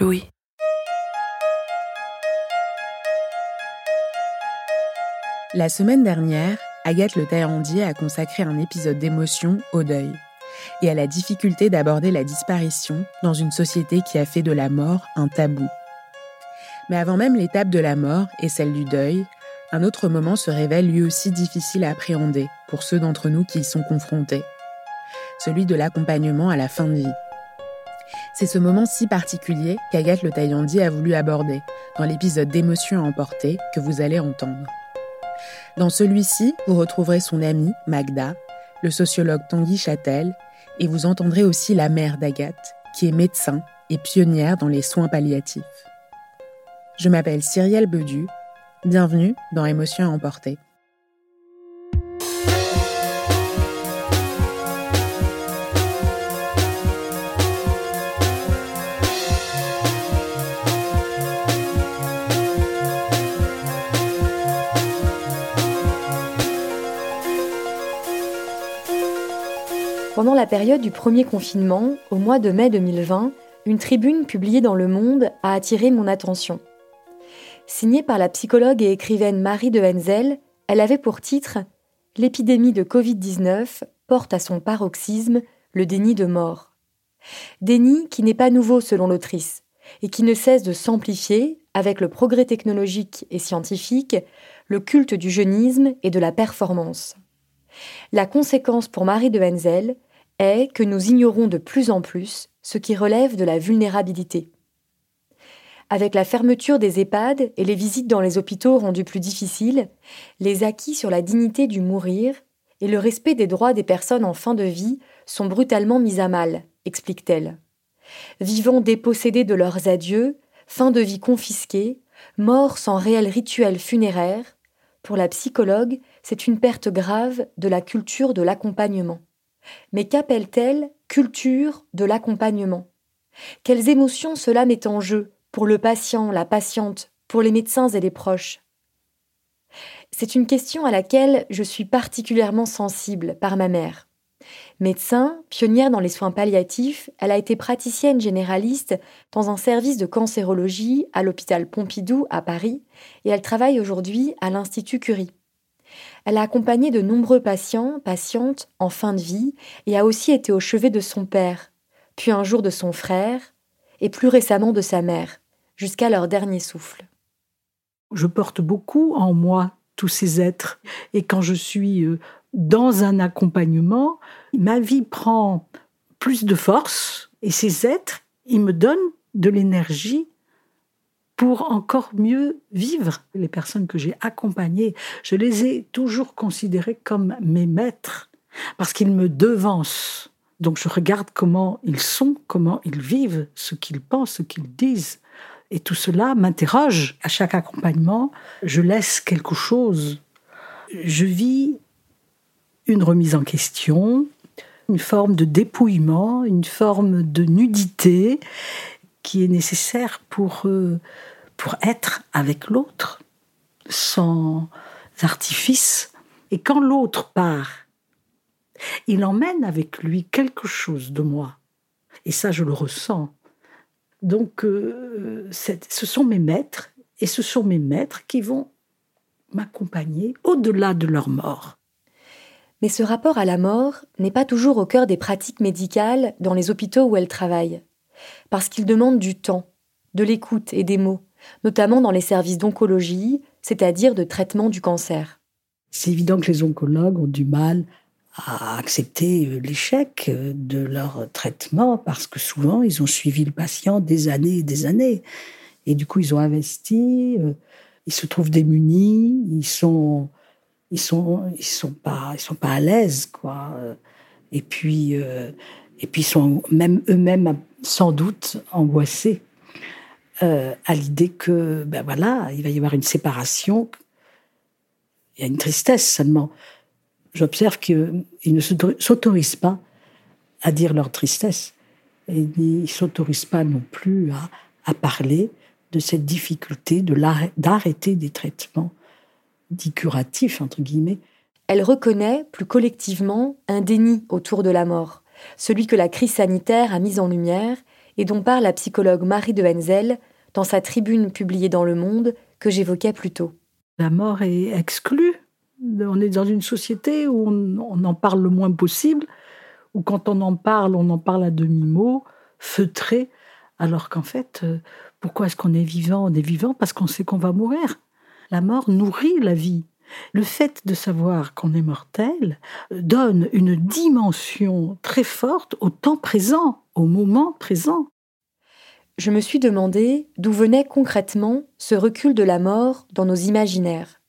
Louis. La semaine dernière, Agathe Le Taillandier a consacré un épisode d'émotion au deuil et à la difficulté d'aborder la disparition dans une société qui a fait de la mort un tabou. Mais avant même l'étape de la mort et celle du deuil, un autre moment se révèle lui aussi difficile à appréhender pour ceux d'entre nous qui y sont confrontés. Celui de l'accompagnement à la fin de vie. C'est ce moment si particulier qu'Agathe Le Taillandier a voulu aborder dans l'épisode d'émotion à emporter que vous allez entendre. Dans celui-ci, vous retrouverez son amie, Magda, le sociologue Tanguy Châtel, et vous entendrez aussi la mère d'Agathe, qui est médecin et pionnière dans les soins palliatifs. Je m'appelle Cyrielle Bedu. Bienvenue dans Émotion à Pendant la période du premier confinement, au mois de mai 2020, une tribune publiée dans Le Monde a attiré mon attention. Signée par la psychologue et écrivaine Marie de Henzel, elle avait pour titre L'épidémie de Covid-19 porte à son paroxysme le déni de mort. Déni qui n'est pas nouveau selon l'autrice et qui ne cesse de s'amplifier avec le progrès technologique et scientifique, le culte du jeunisme et de la performance. La conséquence pour Marie de Henzel est que nous ignorons de plus en plus ce qui relève de la vulnérabilité. Avec la fermeture des EHPAD et les visites dans les hôpitaux rendues plus difficiles, les acquis sur la dignité du mourir et le respect des droits des personnes en fin de vie sont brutalement mis à mal, explique-t-elle. Vivant dépossédés de leurs adieux, fin de vie confisquée, morts sans réel rituel funéraire, pour la psychologue, c'est une perte grave de la culture de l'accompagnement. Mais qu'appelle-t-elle culture de l'accompagnement? Quelles émotions cela met en jeu pour le patient, la patiente, pour les médecins et les proches? C'est une question à laquelle je suis particulièrement sensible par ma mère. Médecin, pionnière dans les soins palliatifs, elle a été praticienne généraliste dans un service de cancérologie à l'hôpital Pompidou à Paris et elle travaille aujourd'hui à l'Institut Curie. Elle a accompagné de nombreux patients, patientes en fin de vie et a aussi été au chevet de son père, puis un jour de son frère et plus récemment de sa mère, jusqu'à leur dernier souffle. Je porte beaucoup en moi tous ces êtres et quand je suis euh, dans un accompagnement, ma vie prend plus de force et ces êtres, ils me donnent de l'énergie pour encore mieux vivre. Les personnes que j'ai accompagnées, je les ai toujours considérées comme mes maîtres parce qu'ils me devancent. Donc je regarde comment ils sont, comment ils vivent, ce qu'ils pensent, ce qu'ils disent. Et tout cela m'interroge. À chaque accompagnement, je laisse quelque chose. Je vis une remise en question, une forme de dépouillement, une forme de nudité qui est nécessaire pour, euh, pour être avec l'autre, sans artifice. Et quand l'autre part, il emmène avec lui quelque chose de moi. Et ça, je le ressens. Donc, euh, ce sont mes maîtres, et ce sont mes maîtres qui vont m'accompagner au-delà de leur mort. Mais ce rapport à la mort n'est pas toujours au cœur des pratiques médicales dans les hôpitaux où elle travaille, parce qu'il demande du temps, de l'écoute et des mots, notamment dans les services d'oncologie, c'est-à-dire de traitement du cancer. C'est évident que les oncologues ont du mal à accepter euh, l'échec euh, de leur traitement parce que souvent ils ont suivi le patient des années et des années. Et du coup, ils ont investi, euh, ils se trouvent démunis, ils sont, ils sont, ils sont pas, ils sont pas à l'aise, quoi. Et puis, et puis ils sont même eux-mêmes sans doute angoissés à l'idée que, ben voilà, il va y avoir une séparation. Il y a une tristesse seulement j'observe qu'ils ne s'autorisent pas à dire leur tristesse. Et ils ne s'autorisent pas non plus à, parler de cette difficulté d'arrêter des traitements dits curatifs, entre guillemets. Elle reconnaît, plus collectivement, un déni autour de la mort, celui que la crise sanitaire a mis en lumière et dont parle la psychologue Marie de Henzel dans sa tribune publiée dans Le Monde que j'évoquais plus tôt. La mort est exclue on est dans une société où on, en parle le moins possible, où quand on en parle, on en parle à demi-mot, feutré, alors qu'en fait, euh, pourquoi est-ce qu'on est vivant? On est vivant parce qu'on sait qu'on va mourir. La mort nourrit la vie. Le fait de savoir qu'on est mortel euh, donne une dimension très forte au temps présent, au moment présent. Je me suis demandé d'où venait concrètement ce recul de la mort dans nos imaginaires.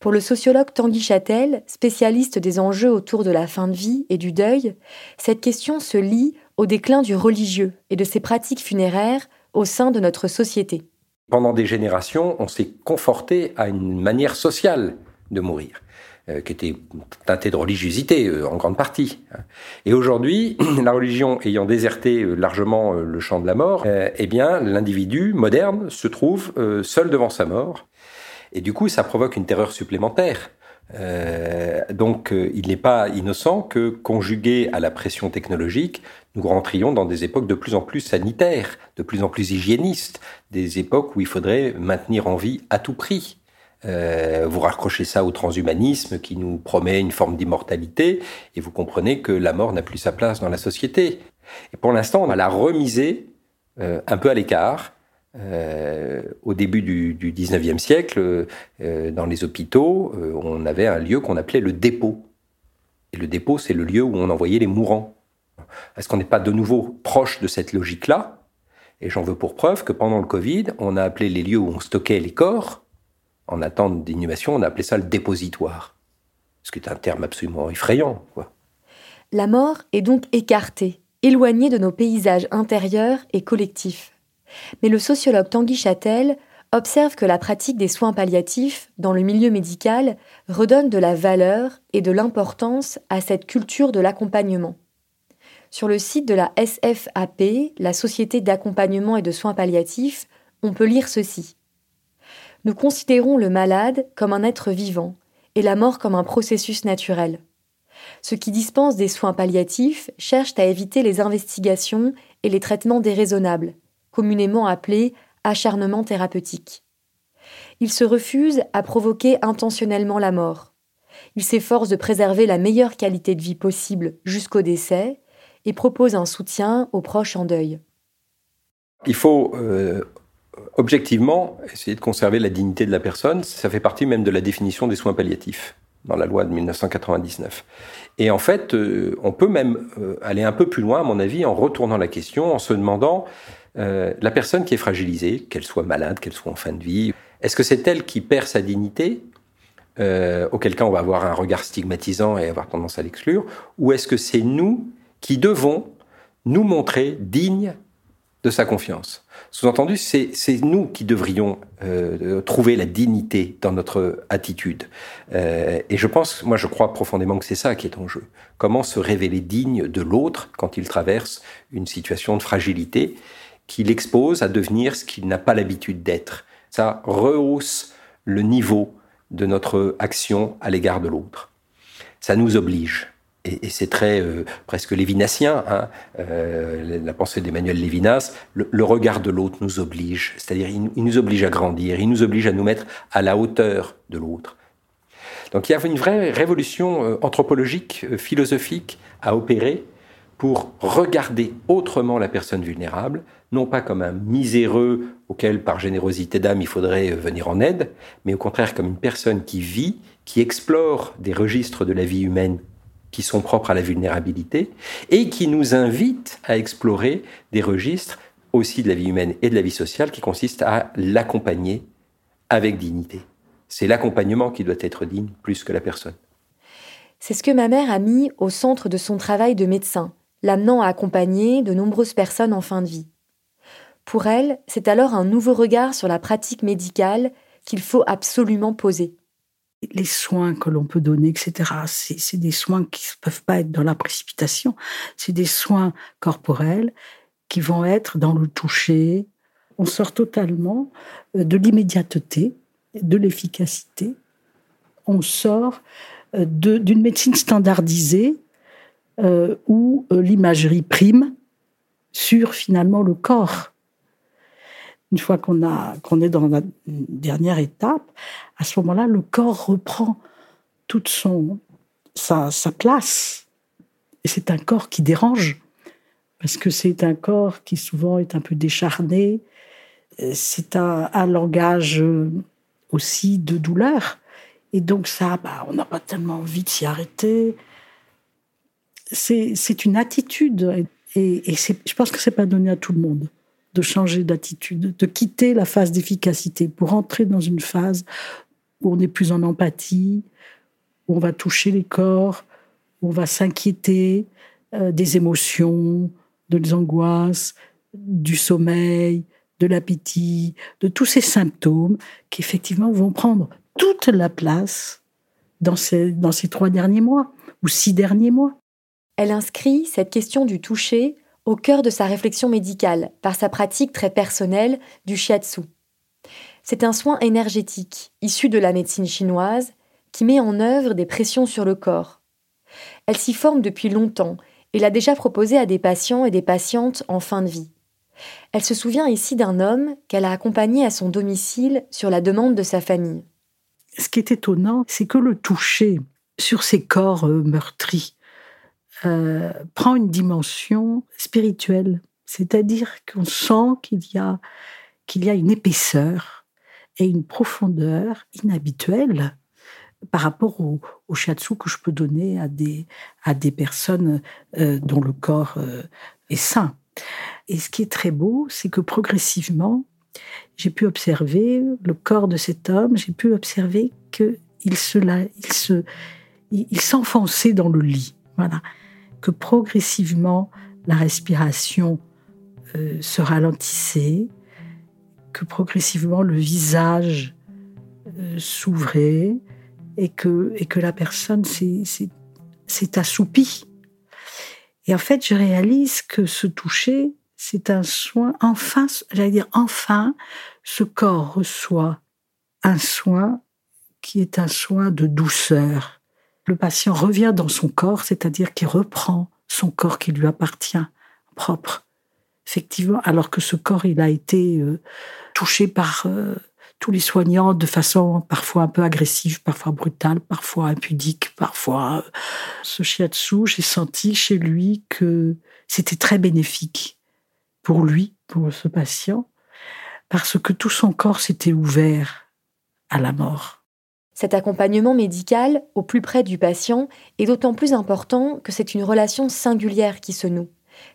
Pour le sociologue Tanguy Châtel, spécialiste des enjeux autour de la fin de vie et du deuil, cette question se lie au déclin du religieux et de ses pratiques funéraires au sein de notre société. Pendant des générations, on s'est conforté à une manière sociale de mourir. Euh, qui était teintée de religiosité euh, en grande partie. Et aujourd'hui, la religion ayant déserté euh, largement le champ de la mort, eh bien, l'individu moderne se trouve seul devant sa mort et du coup, ça provoque une terreur supplémentaire. Euh, donc, euh, il n'est pas innocent que, conjugué à la pression technologique, nous rentrions dans des époques de plus en plus sanitaires, de plus en plus hygiénistes, des époques où il faudrait maintenir en vie à tout prix. Euh, vous raccrochez ça au transhumanisme qui nous promet une forme d'immortalité, et vous comprenez que la mort n'a plus sa place dans la société. Et pour l'instant, on va la remiser euh, un peu à l'écart, euh, au début du, du 19e siècle, euh, dans les hôpitaux, euh, on avait un lieu qu'on appelait le dépôt. Et le dépôt, c'est le lieu où on envoyait les mourants. Est-ce qu'on n'est pas de nouveau proche de cette logique-là? Et j'en veux pour preuve que pendant le Covid, on a appelé les lieux où on stockait les corps, en attente d'inhumation, on a appelé ça le dépositoire. Ce qui est un terme absolument effrayant. La mort est donc écartée, éloignée de nos paysages intérieurs et collectifs. Mais le sociologue Tanguy Châtel observe que la pratique des soins palliatifs dans le milieu médical redonne de la valeur et de l'importance à cette culture de l'accompagnement. Sur le site de la SFAP, la Société d'accompagnement et de soins palliatifs, on peut lire ceci. Nous considérons le malade comme un être vivant et la mort comme un processus naturel. Ceux qui dispensent des soins palliatifs cherchent à éviter les investigations et les traitements déraisonnables, communément appelé acharnement thérapeutique. Il se refuse à provoquer intentionnellement la mort. Il s'efforce de préserver la meilleure qualité de vie possible jusqu'au décès et propose un soutien aux proches en deuil. Il faut euh, objectivement essayer de conserver la dignité de la personne. Ça fait partie même de la définition des soins palliatifs dans la loi de 1999. Et en fait, euh, on peut même euh, aller un peu plus loin, à mon avis, en retournant la question, en se demandant euh, la personne qui est fragilisée, qu'elle soit malade, qu'elle soit en fin de vie, est-ce que c'est elle qui perd sa dignité auquel cas on va avoir un regard stigmatisant et avoir tendance à l'exclure, ou est-ce que c'est nous qui devons nous montrer dignes de sa confiance Sous-entendu, c'est nous qui devrions euh, trouver la dignité dans notre attitude. Euh, et je pense, moi je crois profondément que c'est ça qui est en jeu. Comment se révéler digne de l'autre quand il traverse une situation de fragilité qui l'expose à devenir ce qu'il n'a pas l'habitude d'être. Ça rehausse le niveau de notre action à l'égard de l'autre. Ça nous oblige. Et, c'est très euh, presque lévinassien, hein, euh, la pensée d'Emmanuel Lévinas, le, regard de l'autre nous oblige, c'est-à-dire il, nous oblige à grandir, il nous oblige à nous mettre à la hauteur de l'autre. Donc il y a une vraie révolution euh, anthropologique, philosophique à opérer pour regarder autrement la personne vulnérable, non pas comme un miséreux auquel par générosité d'âme il faudrait venir en aide, mais au contraire comme une personne qui vit, qui explore des registres de la vie humaine qui sont propres à la vulnérabilité et qui nous invite à explorer des registres aussi de la vie humaine et de la vie sociale qui consistent à l'accompagner avec dignité. C'est l'accompagnement qui doit être digne plus que la personne. C'est ce que ma mère a mis au centre de son travail de médecin, l'amenant à accompagner de nombreuses personnes en fin de vie. Pour elle, c'est alors un nouveau regard sur la pratique médicale qu'il faut absolument poser les soins que l'on peut donner, etc. C'est des soins qui ne peuvent pas être dans la précipitation. C'est des soins corporels qui vont être dans le toucher. On sort totalement euh, de l'immédiateté, de l'efficacité. On sort euh, d'une médecine standardisée euh, où l'imagerie prime sur finalement le corps une fois qu'on qu'on est dans la dernière étape, à ce moment-là, le corps reprend toute son sa, place. Et c'est un corps qui dérange parce que c'est un corps qui souvent est un peu décharné. C'est un, langage aussi de douleur. Et donc ça, bah, on n'a pas tellement envie de s'y arrêter. C'est une attitude. Et, et je pense que c'est pas donné à tout le monde de changer d'attitude, de quitter la phase d'efficacité pour entrer dans une phase où on est plus en empathie, où on va toucher les corps, où on va s'inquiéter euh, des émotions, des angoisses, du sommeil, de l'appétit, de tous ces symptômes qui effectivement vont prendre toute la place dans ces trois derniers mois ou six derniers mois. Elle inscrit cette question du toucher au cœur de sa réflexion médicale par sa pratique très personnelle du shiatsu. C'est un soin énergétique issu de la médecine chinoise qui met en œuvre des pressions sur le corps. Elle s'y forme depuis longtemps et l'a déjà proposé à des patients et des patientes en fin de vie. Elle se souvient ici d'un homme qu'elle a accompagné à son domicile sur la demande de sa famille. Ce qui est étonnant, c'est que le toucher sur ces corps euh, meurtris, euh, prend une dimension spirituelle. C'est-à-dire qu'on sent qu'il y a, y a une épaisseur et une profondeur inhabituelle par rapport au, au, shiatsu que je peux donner à des, à des personnes euh, dont le corps euh, est sain. Et ce qui est très beau, c'est que progressivement, j'ai pu observer le corps de cet homme, j'ai pu observer qu'il se, il se, il s'enfonçait dans le lit. Voilà que progressivement la respiration euh, se ralentissait, que progressivement le visage euh, s'ouvrait et que, et que la personne s'est assoupie. Et en fait, je réalise que ce toucher, c'est un soin, enfin, j'allais dire enfin, ce corps reçoit un soin qui est un soin de douceur, le patient revient dans son corps, c'est-à-dire qu'il reprend son corps qui lui appartient, propre. Effectivement, alors que ce corps, il a été euh, touché par euh, tous les soignants de façon parfois un peu agressive, parfois brutale, parfois impudique, parfois... Euh, ce shiatsu, j'ai senti chez lui que c'était très bénéfique pour lui, pour ce patient, parce que tout son corps s'était ouvert à la mort. Cet accompagnement médical au plus près du patient est d'autant plus important que c'est une relation singulière qui se noue,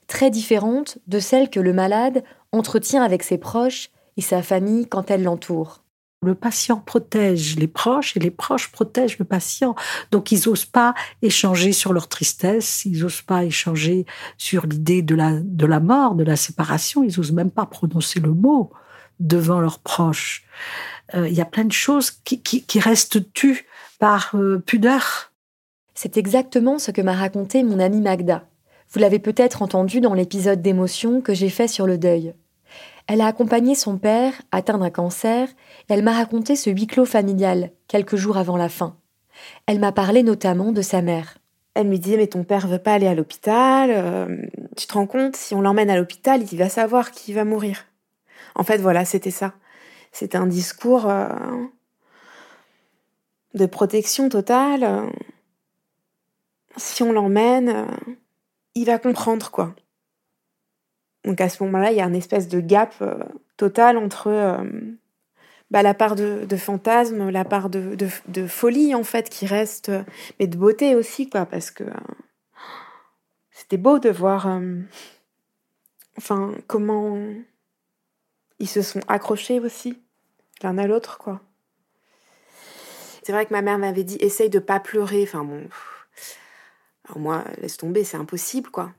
très différente de celle que le malade entretient avec ses proches et sa famille quand elle l'entoure. Le patient protège les proches et les proches protègent le patient. Donc ils n'osent pas échanger sur leur tristesse, ils n'osent pas échanger sur l'idée de la, de la mort, de la séparation, ils n'osent même pas prononcer le mot devant leurs proches. Euh, il y a plein de choses qui, restent tues par euh, pudeur. C'est exactement ce que m'a raconté mon amie Magda. Vous l'avez peut-être entendu dans l'épisode d'émotion que j'ai fait sur le deuil. Elle a accompagné son père, atteint d'un cancer, et elle m'a raconté ce huis clos familial, quelques jours avant la fin. Elle m'a parlé notamment de sa mère. Elle me disait mais ton père veut pas aller à l'hôpital. Euh, tu te rends compte si on l'emmène à l'hôpital, il va savoir qu'il va mourir. En fait voilà c'était ça. C'est un discours euh, de protection totale. Si on l'emmène, euh, il va comprendre quoi. Donc à ce moment-là, il y a une espèce de gap euh, total entre bah, la part de, fantasme, la part de, de, folie en fait qui reste, mais de beauté aussi quoi, parce que c'était beau de voir, enfin comment ils se sont accrochés aussi l'un à l'autre quoi. C'est vrai que ma mère m'avait dit essaye de pas pleurer. Enfin bon, alors moi laisse tomber, c'est impossible quoi.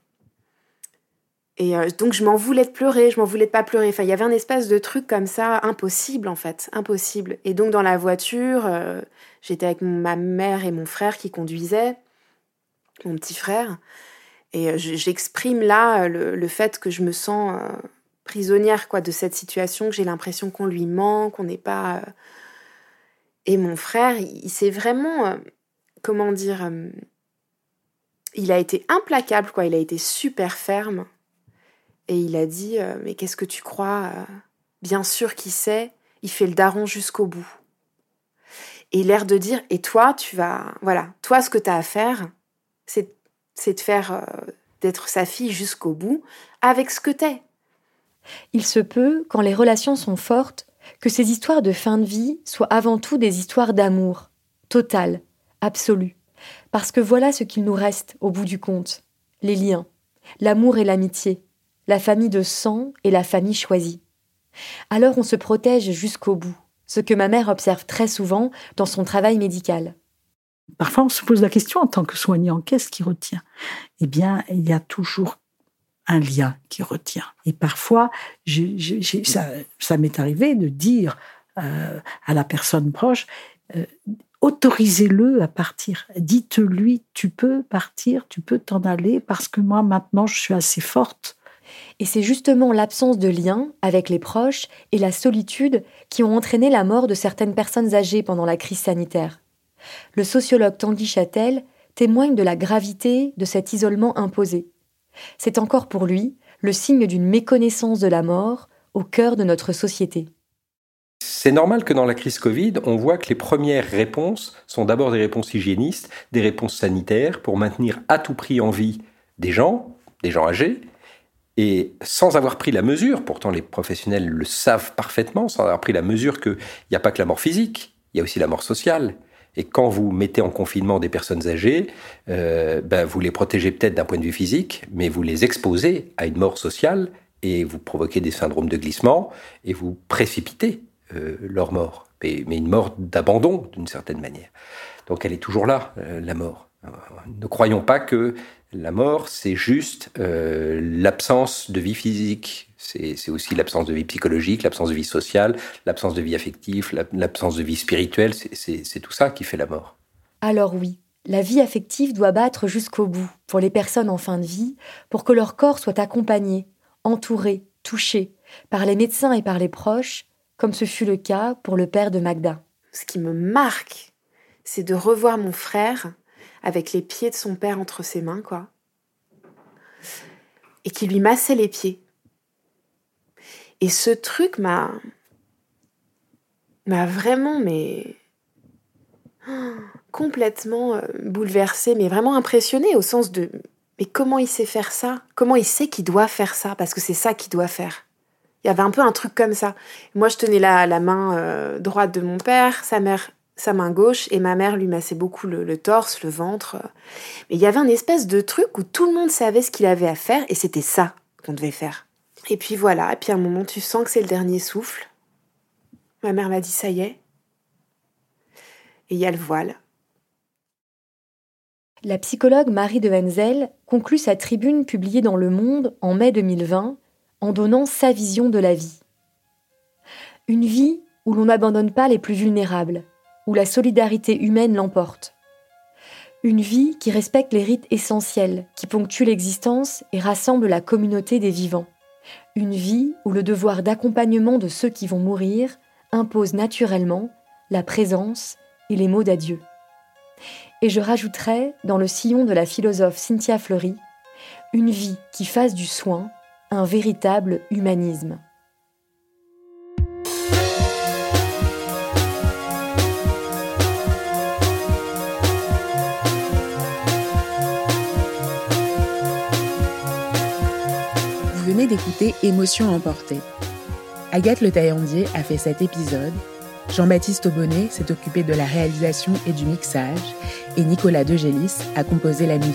Et euh, donc je m'en voulais de pleurer, je m'en voulais de pas pleurer. Enfin il y avait un espace de truc comme ça impossible en fait, impossible. Et donc dans la voiture, euh, j'étais avec ma mère et mon frère qui conduisaient, mon petit frère, et euh, j'exprime là le, fait que je me sens prisonnière quoi de cette situation, que j'ai l'impression qu'on lui ment, qu'on n'est pas et mon frère, il, s'est vraiment, euh, comment dire, euh, il a été implacable, quoi. Il a été super ferme. Et il a dit, euh, mais qu'est-ce que tu crois Bien sûr qu'il sait, il fait le daron jusqu'au bout. Et l'air de dire, et toi, tu vas, voilà, toi, ce que tu as à faire, c'est, c'est de faire, d'être sa fille jusqu'au bout, avec ce que t'es. Il se peut, quand les relations sont fortes, que ces histoires de fin de vie soient avant tout des histoires d'amour, total, absolu. Parce que voilà ce qu'il nous reste au bout du compte les liens, l'amour et l'amitié, la famille de sang et la famille choisie. Alors on se protège jusqu'au bout, ce que ma mère observe très souvent dans son travail médical. Parfois, on se pose la question en tant que soignant, qu'est-ce qui retient? Eh bien, il y a toujours un lien qui retient. Et parfois, ça, m'est arrivé de dire euh, à la personne proche, euh, autorisez-le à partir. Dites-lui, tu peux partir, tu peux t'en aller, parce que moi, maintenant, je suis assez forte. Et c'est justement l'absence de lien avec les proches et la solitude qui ont entraîné la mort de certaines personnes âgées pendant la crise sanitaire. Le sociologue Tanguy Châtel témoigne de la gravité de cet isolement imposé. C'est encore pour lui le signe d'une méconnaissance de la mort au cœur de notre société. C'est normal que dans la crise Covid, on voit que les premières réponses sont d'abord des réponses hygiénistes, des réponses sanitaires pour maintenir à tout prix en vie des gens, des gens âgés, et sans avoir pris la mesure, pourtant les professionnels le savent parfaitement, sans avoir pris la mesure qu'il n'y a pas que la mort physique, il y a aussi la mort sociale, et quand vous mettez en confinement des personnes âgées, euh, ben vous les protégez peut-être d'un point de vue physique, mais vous les exposez à une mort sociale et vous provoquez des syndromes de glissement et vous précipitez euh, leur mort, mais, une mort d'abandon d'une certaine manière. Donc elle est toujours là, euh, la mort. Ne croyons pas que la mort, c'est juste l'absence de vie physique, c'est aussi l'absence de vie psychologique, l'absence de vie sociale, l'absence de vie affective, l'absence de vie spirituelle. C'est tout ça qui fait la mort. Alors oui, la vie affective doit battre jusqu'au bout pour les personnes en fin de vie, pour que leur corps soit accompagné, entouré, touché par les médecins et par les proches, comme ce fut le cas pour le père de Magda. Ce qui me marque, c'est de revoir mon frère avec les pieds de son père entre ses mains, quoi. Et qui lui massait les pieds. Et ce truc m'a m'a vraiment mais complètement euh, bouleversée, mais vraiment impressionnée au sens de mais comment il sait faire ça? Comment il sait qu'il doit faire ça? Parce que c'est ça qu'il doit faire. Il y avait un peu un truc comme ça. Moi, je tenais la, la main euh, droite de mon père, sa mère sa main gauche, et ma mère lui massait beaucoup le, le torse, le ventre. Mais il y avait un espèce de truc où tout le monde savait ce qu'il avait à faire, et c'était ça qu'on devait faire. Et puis voilà, et puis à un moment tu sens que c'est le dernier souffle. Ma mère m'a dit ça y est. Et il y a le voile. La psychologue Marie de Wenzel conclut sa tribune publiée dans Le Monde en mai 2020 en donnant sa vision de la vie. Une vie où l'on n'abandonne pas les plus vulnérables, où la solidarité humaine l'emporte. Une vie qui respecte les rites essentiels qui ponctuent l'existence et rassemblent la communauté des vivants. Une vie où le devoir d'accompagnement de ceux qui vont mourir impose naturellement la présence et les mots d'adieu. Et je rajouterai, dans le sillon de la philosophe Cynthia Fleury, une vie qui fasse du soin un véritable humanisme. D'écouter Émotion emportée. Agathe Le Taillandier a fait cet épisode. Jean-Baptiste Aubonnet s'est occupé de la réalisation et du mixage. Et Nicolas Degélis a composé la musique.